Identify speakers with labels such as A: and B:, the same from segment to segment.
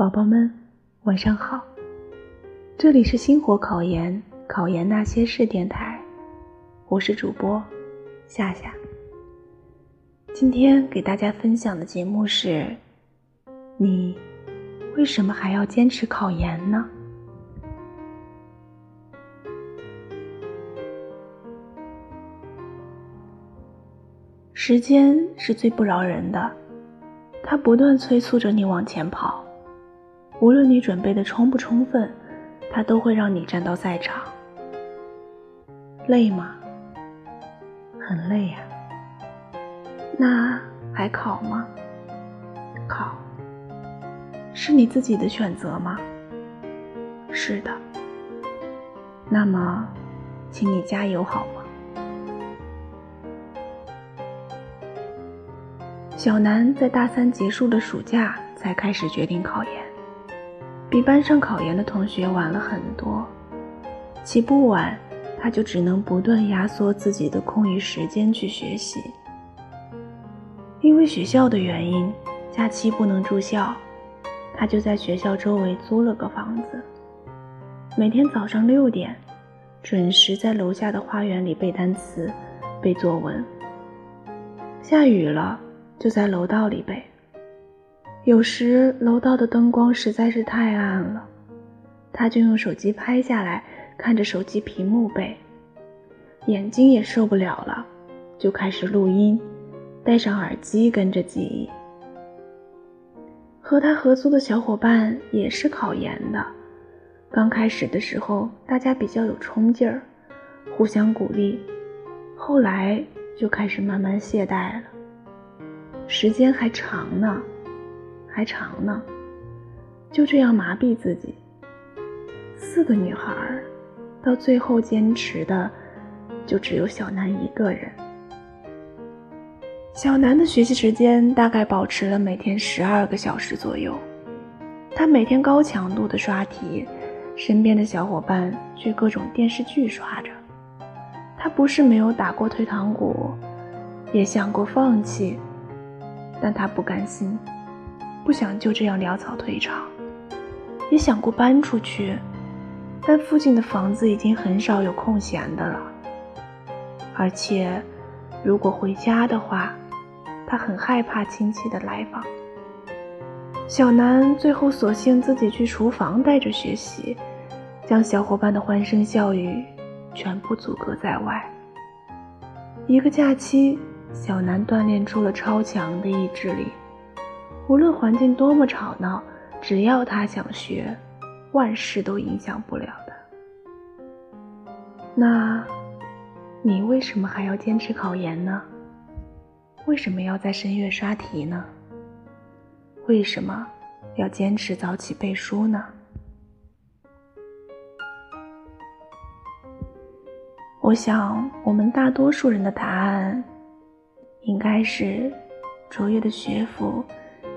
A: 宝宝们，晚上好！这里是星火考研考研那些事电台，我是主播夏夏。今天给大家分享的节目是：你为什么还要坚持考研呢？时间是最不饶人的，它不断催促着你往前跑。无论你准备的充不充分，他都会让你站到赛场。累吗？很累呀。那还考吗？考。是你自己的选择吗？是的。那么，请你加油好吗？小南在大三结束的暑假才开始决定考研。比班上考研的同学晚了很多，起步晚，他就只能不断压缩自己的空余时间去学习。因为学校的原因，假期不能住校，他就在学校周围租了个房子，每天早上六点，准时在楼下的花园里背单词、背作文。下雨了，就在楼道里背。有时楼道的灯光实在是太暗了，他就用手机拍下来，看着手机屏幕背。眼睛也受不了了，就开始录音，戴上耳机跟着记忆。和他合租的小伙伴也是考研的，刚开始的时候大家比较有冲劲儿，互相鼓励，后来就开始慢慢懈怠了。时间还长呢。还长呢，就这样麻痹自己。四个女孩，到最后坚持的就只有小南一个人。小南的学习时间大概保持了每天十二个小时左右，他每天高强度的刷题，身边的小伙伴却各种电视剧刷着。他不是没有打过退堂鼓，也想过放弃，但他不甘心。不想就这样潦草退场，也想过搬出去，但附近的房子已经很少有空闲的了。而且，如果回家的话，他很害怕亲戚的来访。小南最后索性自己去厨房带着学习，将小伙伴的欢声笑语全部阻隔在外。一个假期，小南锻炼出了超强的意志力。无论环境多么吵闹，只要他想学，万事都影响不了的。那，你为什么还要坚持考研呢？为什么要在深夜刷题呢？为什么要坚持早起背书呢？我想，我们大多数人的答案，应该是卓越的学府。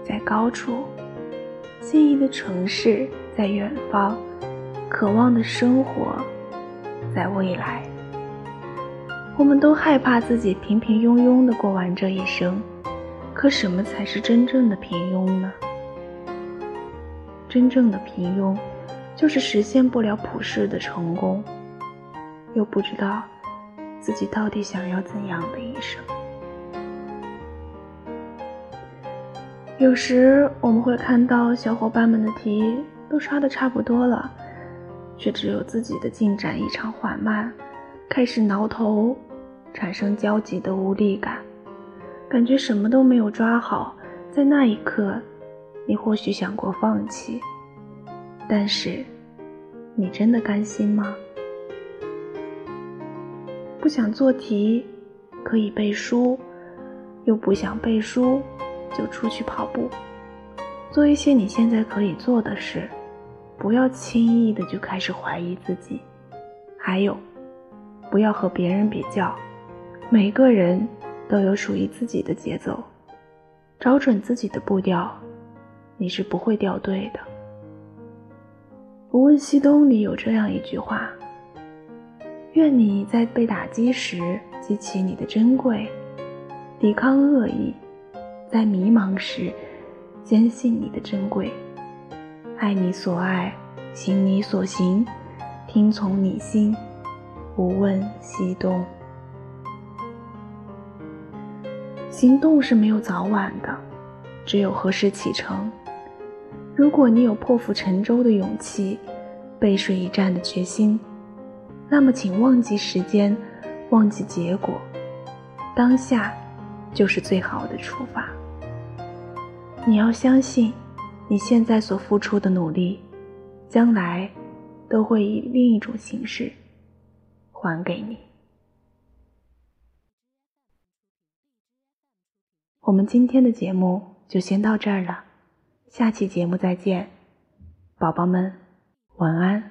A: 在高处，心仪的城市在远方，渴望的生活在未来。我们都害怕自己平平庸庸的过完这一生，可什么才是真正的平庸呢？真正的平庸，就是实现不了普世的成功，又不知道自己到底想要怎样的一生。有时我们会看到小伙伴们的题都刷的差不多了，却只有自己的进展异常缓慢，开始挠头，产生焦急的无力感，感觉什么都没有抓好。在那一刻，你或许想过放弃，但是，你真的甘心吗？不想做题，可以背书，又不想背书。就出去跑步，做一些你现在可以做的事，不要轻易的就开始怀疑自己。还有，不要和别人比较，每个人都有属于自己的节奏，找准自己的步调，你是不会掉队的。《无问西东》里有这样一句话：愿你在被打击时记起你的珍贵，抵抗恶意。在迷茫时，坚信你的珍贵，爱你所爱，行你所行，听从你心，不问西东。行动是没有早晚的，只有何时启程。如果你有破釜沉舟的勇气，背水一战的决心，那么请忘记时间，忘记结果，当下就是最好的出发。你要相信，你现在所付出的努力，将来都会以另一种形式还给你。我们今天的节目就先到这儿了。下期节目再见，宝宝们，晚安。